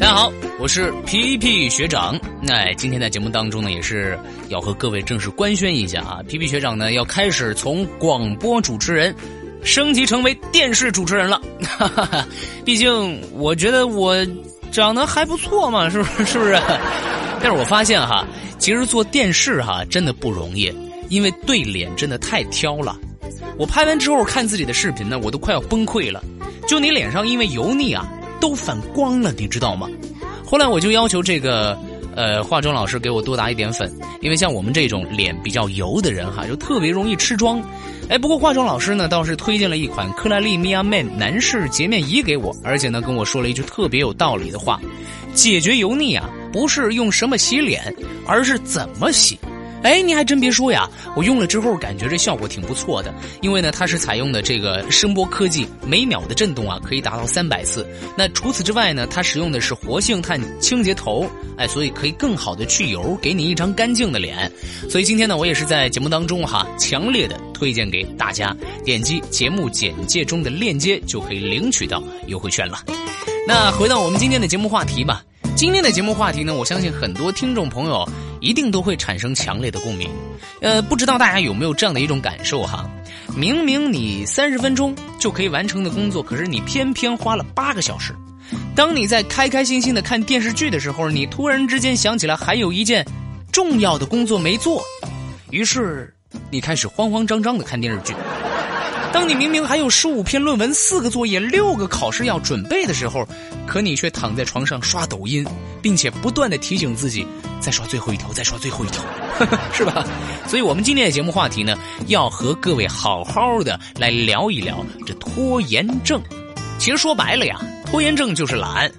大家好，我是皮皮学长。那今天在节目当中呢，也是要和各位正式官宣一下啊，皮皮学长呢要开始从广播主持人升级成为电视主持人了。哈哈哈，毕竟我觉得我长得还不错嘛，是不是？是不是？但是我发现哈，其实做电视哈真的不容易，因为对脸真的太挑了。我拍完之后看自己的视频呢，我都快要崩溃了。就你脸上因为油腻啊。都反光了，你知道吗？后来我就要求这个呃化妆老师给我多打一点粉，因为像我们这种脸比较油的人哈，就特别容易吃妆。哎，不过化妆老师呢倒是推荐了一款克莱丽米亚 Man 男士洁面仪给我，而且呢跟我说了一句特别有道理的话：解决油腻啊，不是用什么洗脸，而是怎么洗。哎，你还真别说呀，我用了之后感觉这效果挺不错的。因为呢，它是采用的这个声波科技，每秒的震动啊可以达到三百次。那除此之外呢，它使用的是活性炭清洁头，哎，所以可以更好的去油，给你一张干净的脸。所以今天呢，我也是在节目当中哈，强烈的推荐给大家，点击节目简介中的链接就可以领取到优惠券了。那回到我们今天的节目话题吧。今天的节目话题呢，我相信很多听众朋友一定都会产生强烈的共鸣。呃，不知道大家有没有这样的一种感受哈？明明你三十分钟就可以完成的工作，可是你偏偏花了八个小时。当你在开开心心的看电视剧的时候，你突然之间想起来还有一件重要的工作没做，于是你开始慌慌张张的看电视剧。当你明明还有十五篇论文、四个作业、六个考试要准备的时候，可你却躺在床上刷抖音，并且不断的提醒自己再刷最后一条，再刷最后一条，是吧？所以，我们今天的节目话题呢，要和各位好好的来聊一聊这拖延症。其实说白了呀，拖延症就是懒。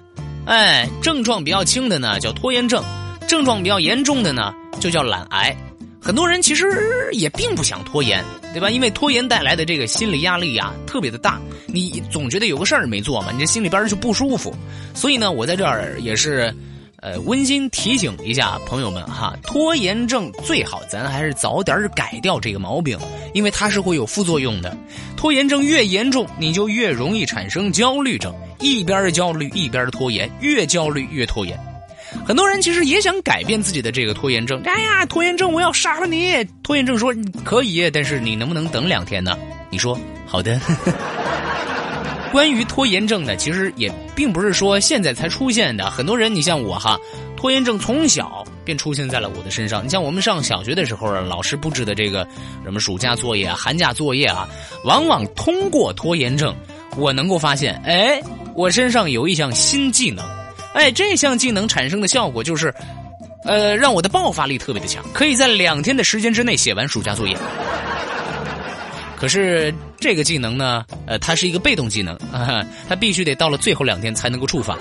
哎，症状比较轻的呢叫拖延症，症状比较严重的呢就叫懒癌。很多人其实也并不想拖延，对吧？因为拖延带来的这个心理压力呀，特别的大。你总觉得有个事儿没做嘛，你这心里边就不舒服。所以呢，我在这儿也是，呃，温馨提醒一下朋友们哈，拖延症最好咱还是早点改掉这个毛病，因为它是会有副作用的。拖延症越严重，你就越容易产生焦虑症，一边焦虑一边拖延，越焦虑越拖延。很多人其实也想改变自己的这个拖延症。哎呀，拖延症，我要杀了你！拖延症说可以，但是你能不能等两天呢？你说好的。关于拖延症呢，其实也并不是说现在才出现的。很多人，你像我哈，拖延症从小便出现在了我的身上。你像我们上小学的时候，老师布置的这个什么暑假作业、寒假作业啊，往往通过拖延症，我能够发现，哎，我身上有一项新技能。哎，这项技能产生的效果就是，呃，让我的爆发力特别的强，可以在两天的时间之内写完暑假作业。可是这个技能呢，呃，它是一个被动技能，它必须得到了最后两天才能够触发。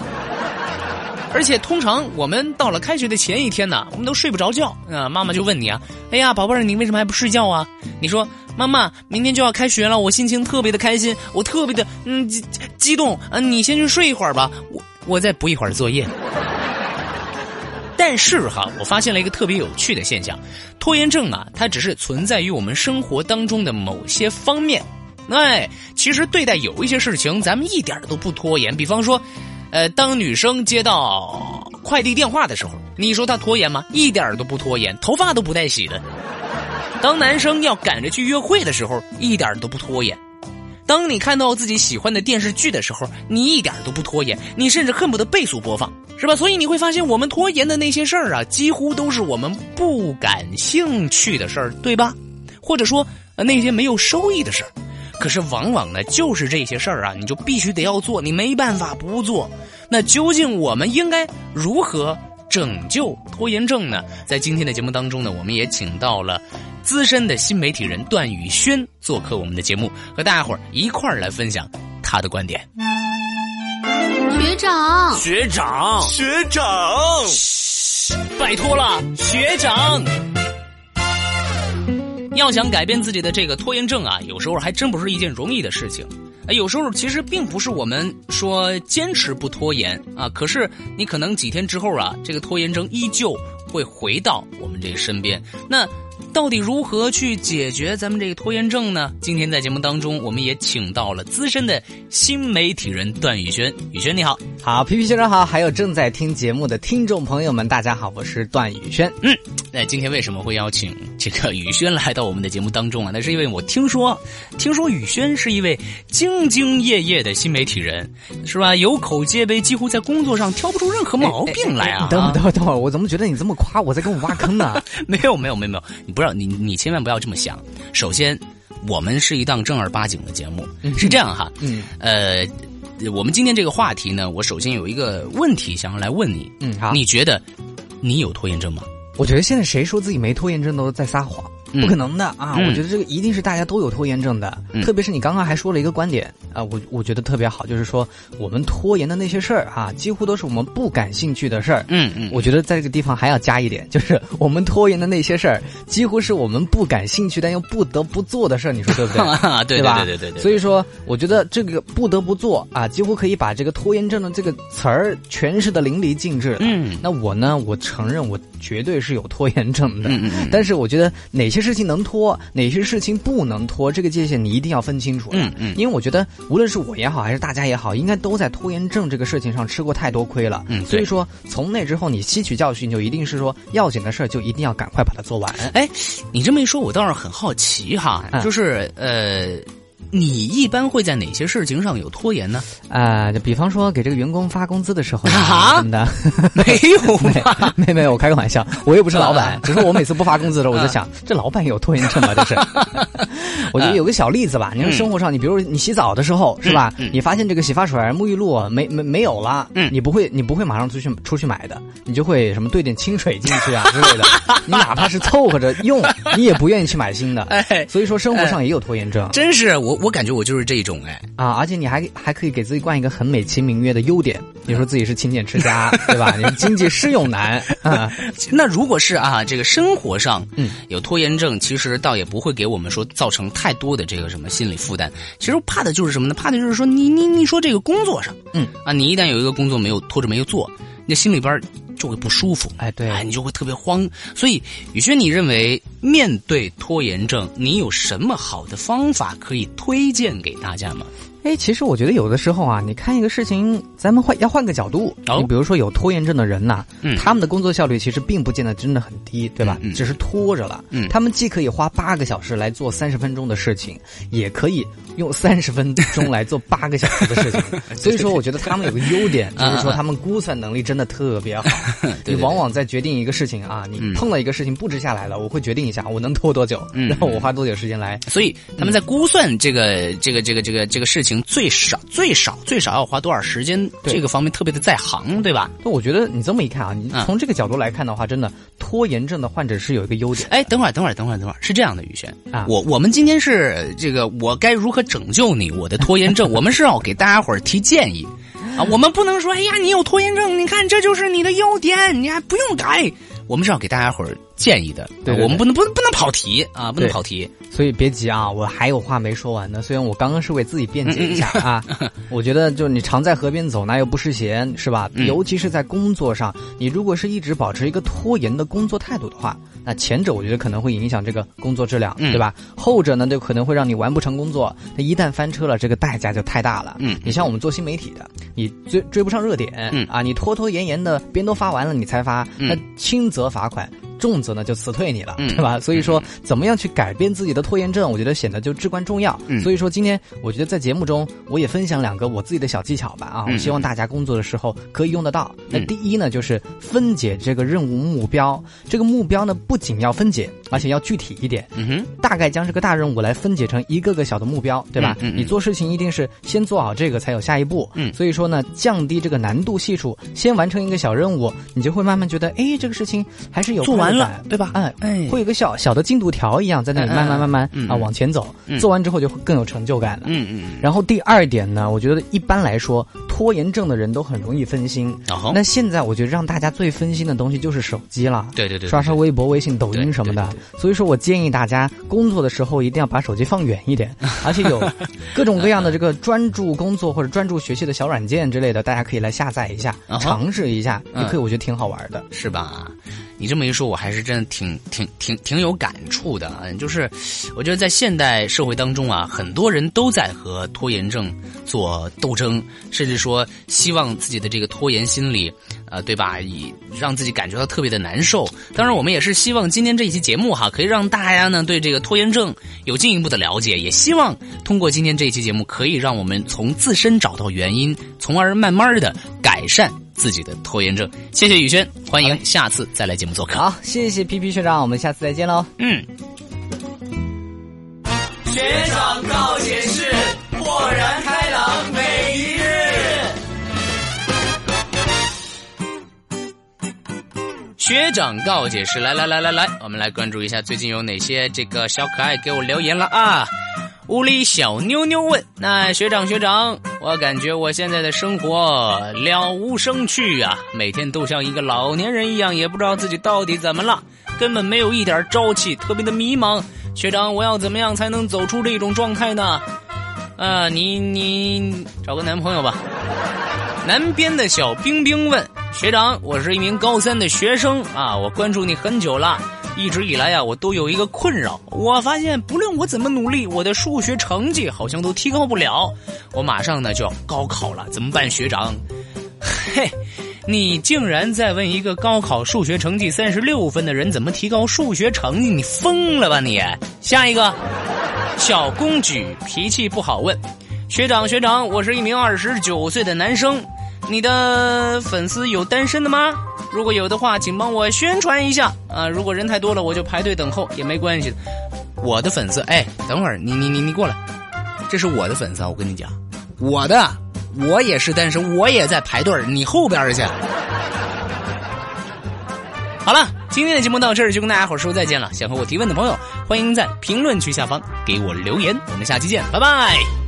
而且通常我们到了开学的前一天呢，我们都睡不着觉啊，妈妈就问你啊，哎呀，宝贝儿，你为什么还不睡觉啊？你说，妈妈，明天就要开学了，我心情特别的开心，我特别的嗯激激动啊，你先去睡一会儿吧，我。我再补一会儿作业，但是哈，我发现了一个特别有趣的现象，拖延症啊，它只是存在于我们生活当中的某些方面。哎，其实对待有一些事情，咱们一点都不拖延。比方说，呃，当女生接到快递电话的时候，你说她拖延吗？一点都不拖延，头发都不带洗的。当男生要赶着去约会的时候，一点都不拖延。当你看到自己喜欢的电视剧的时候，你一点都不拖延，你甚至恨不得倍速播放，是吧？所以你会发现，我们拖延的那些事儿啊，几乎都是我们不感兴趣的事儿，对吧？或者说，那些没有收益的事儿。可是往往呢，就是这些事儿啊，你就必须得要做，你没办法不做。那究竟我们应该如何拯救拖延症呢？在今天的节目当中呢，我们也请到了。资深的新媒体人段宇轩做客我们的节目，和大家伙儿一块儿来分享他的观点。学长，学长，学长，拜托了，学长。要想改变自己的这个拖延症啊，有时候还真不是一件容易的事情。哎，有时候其实并不是我们说坚持不拖延啊，可是你可能几天之后啊，这个拖延症依旧会回到我们这身边。那。到底如何去解决咱们这个拖延症呢？今天在节目当中，我们也请到了资深的新媒体人段宇轩。宇轩你好，好，皮皮先生好，还有正在听节目的听众朋友们，大家好，我是段宇轩。嗯，那今天为什么会邀请这个宇轩来到我们的节目当中啊？那是因为我听说，听说宇轩是一位兢兢业业的新媒体人，是吧？有口皆碑，几乎在工作上挑不出任何毛病来啊！等会儿，等会儿，等会儿，我怎么觉得你这么夸我在跟我挖坑呢？没有，没有，没有，没有，你不要，你你千万不要这么想。首先，我们是一档正儿八经的节目，是这样哈。嗯，呃，我们今天这个话题呢，我首先有一个问题想要来问你。嗯，好。你觉得你有拖延症吗？我觉得现在谁说自己没拖延症都在撒谎。不可能的啊！我觉得这个一定是大家都有拖延症的，特别是你刚刚还说了一个观点啊，我我觉得特别好，就是说我们拖延的那些事儿啊，几乎都是我们不感兴趣的事儿。嗯嗯，我觉得在这个地方还要加一点，就是我们拖延的那些事儿，几乎是我们不感兴趣但又不得不做的事儿。你说对不对？对对吧？对对对。所以说，我觉得这个不得不做啊，几乎可以把这个拖延症的这个词儿诠释的淋漓尽致。嗯，那我呢，我承认我绝对是有拖延症的。嗯嗯。但是我觉得哪些事情能拖？哪些事情不能拖？这个界限你一定要分清楚。嗯嗯，因为我觉得无论是我也好，还是大家也好，应该都在拖延症这个事情上吃过太多亏了。嗯，所以说从那之后你吸取教训，就一定是说要紧的事儿就一定要赶快把它做完。哎，你这么一说，我倒是很好奇哈，就是呃。你一般会在哪些事情上有拖延呢？啊，就比方说给这个员工发工资的时候啊，什么的，没有吧？没没有，我开个玩笑，我又不是老板，只是我每次不发工资的时候，我就想，这老板有拖延症吗？这是。我觉得有个小例子吧，你说生活上，你比如你洗澡的时候是吧？你发现这个洗发水、沐浴露没没没有了，你不会你不会马上出去出去买的，你就会什么兑点清水进去啊之类的。你哪怕是凑合着用，你也不愿意去买新的。哎，所以说生活上也有拖延症。真是我。我感觉我就是这一种哎啊，而且你还还可以给自己冠一个很美其名曰的优点，你说自己是勤俭持家，对吧？你经济适用男啊。那如果是啊，这个生活上嗯有拖延症，其实倒也不会给我们说造成太多的这个什么心理负担。其实怕的就是什么呢？怕的就是说你你你说这个工作上嗯啊，你一旦有一个工作没有拖着没有做，那心里边。就会不舒服，哎，对，哎，你就会特别慌。所以，宇轩，你认为面对拖延症，你有什么好的方法可以推荐给大家吗？哎，其实我觉得有的时候啊，你看一个事情，咱们换要换个角度。你比如说有拖延症的人呐，他们的工作效率其实并不见得真的很低，对吧？只是拖着了。他们既可以花八个小时来做三十分钟的事情，也可以用三十分钟来做八个小时的事情。所以说，我觉得他们有个优点，就是说他们估算能力真的特别好。你往往在决定一个事情啊，你碰到一个事情布置下来了，我会决定一下我能拖多久，然后我花多久时间来。所以他们在估算这个这个这个这个这个事情。最少最少最少要花多少时间？这个方面特别的在行，对吧？那我觉得你这么一看啊，你从这个角度来看的话，真的拖延症的患者是有一个优点。哎，等会儿，等会儿，等会儿，等会儿，是这样的，宇轩啊，我我们今天是这个，我该如何拯救你？我的拖延症，我们是要给大家伙儿提建议啊，我们不能说，哎呀，你有拖延症，你看这就是你的优点，你还不用改。我们是要给大家伙儿建议的，对，我们不能不能不能跑题啊，不能跑题。所以别急啊，我还有话没说完呢。虽然我刚刚是为自己辩解一下啊，我觉得就你常在河边走，哪有不湿鞋，是吧？尤其是在工作上，你如果是一直保持一个拖延的工作态度的话，那前者我觉得可能会影响这个工作质量，对吧？后者呢，就可能会让你完不成工作。那一旦翻车了，这个代价就太大了。嗯，你像我们做新媒体的，你追追不上热点，嗯啊，你拖拖延延的，别人都发完了你才发，那轻。则罚款，重则呢就辞退你了，对吧？所以说，怎么样去改变自己的拖延症，我觉得显得就至关重要。所以说，今天我觉得在节目中，我也分享两个我自己的小技巧吧。啊，我希望大家工作的时候可以用得到。那第一呢，就是分解这个任务目标。这个目标呢，不仅要分解，而且要具体一点。嗯哼，大概将这个大任务来分解成一个个小的目标，对吧？你做事情一定是先做好这个，才有下一步。嗯，所以说呢，降低这个难度系数，先完成一个小任务，你就会慢慢觉得，哎，这个事情。还是有做完了，对吧？哎哎，会有个小小的进度条一样，在那里慢慢慢慢啊往前走。做完之后就会更有成就感了。嗯嗯。然后第二点呢，我觉得一般来说，拖延症的人都很容易分心。那现在我觉得让大家最分心的东西就是手机了。对对对。刷刷微博、微信、抖音什么的。所以说我建议大家工作的时候一定要把手机放远一点，而且有各种各样的这个专注工作或者专注学习的小软件之类的，大家可以来下载一下，尝试一下，也可以，我觉得挺好玩的，是吧？你这么一说，我还是真的挺挺挺挺有感触的啊！就是我觉得在现代社会当中啊，很多人都在和拖延症做斗争，甚至说希望自己的这个拖延心理，呃，对吧？以让自己感觉到特别的难受。当然，我们也是希望今天这一期节目哈，可以让大家呢对这个拖延症有进一步的了解，也希望通过今天这一期节目，可以让我们从自身找到原因，从而慢慢的改善。自己的拖延症，谢谢宇轩，欢迎下次再来节目做客。好，谢谢皮皮学长，我们下次再见喽。嗯。学长告解释，豁然开朗每一日。学长告解释，来来来来来，我们来关注一下最近有哪些这个小可爱给我留言了啊。屋里小妞妞问：“那学长学长，我感觉我现在的生活了无生趣啊，每天都像一个老年人一样，也不知道自己到底怎么了，根本没有一点朝气，特别的迷茫。学长，我要怎么样才能走出这种状态呢？啊，你你找个男朋友吧。”南边的小冰冰问：“学长，我是一名高三的学生啊，我关注你很久了。”一直以来呀，我都有一个困扰，我发现不论我怎么努力，我的数学成绩好像都提高不了。我马上呢就要高考了，怎么办，学长？嘿，你竟然在问一个高考数学成绩三十六分的人怎么提高数学成绩？你疯了吧你！下一个，小公举脾气不好问，学长学长，我是一名二十九岁的男生，你的粉丝有单身的吗？如果有的话，请帮我宣传一下啊！如果人太多了，我就排队等候也没关系。我的粉丝，哎，等会儿你你你你过来，这是我的粉丝啊！我跟你讲，我的，我也是单身，我也在排队你后边去。好了，今天的节目到这儿就跟大家伙说再见了。想和我提问的朋友，欢迎在评论区下方给我留言。我们下期见，拜拜。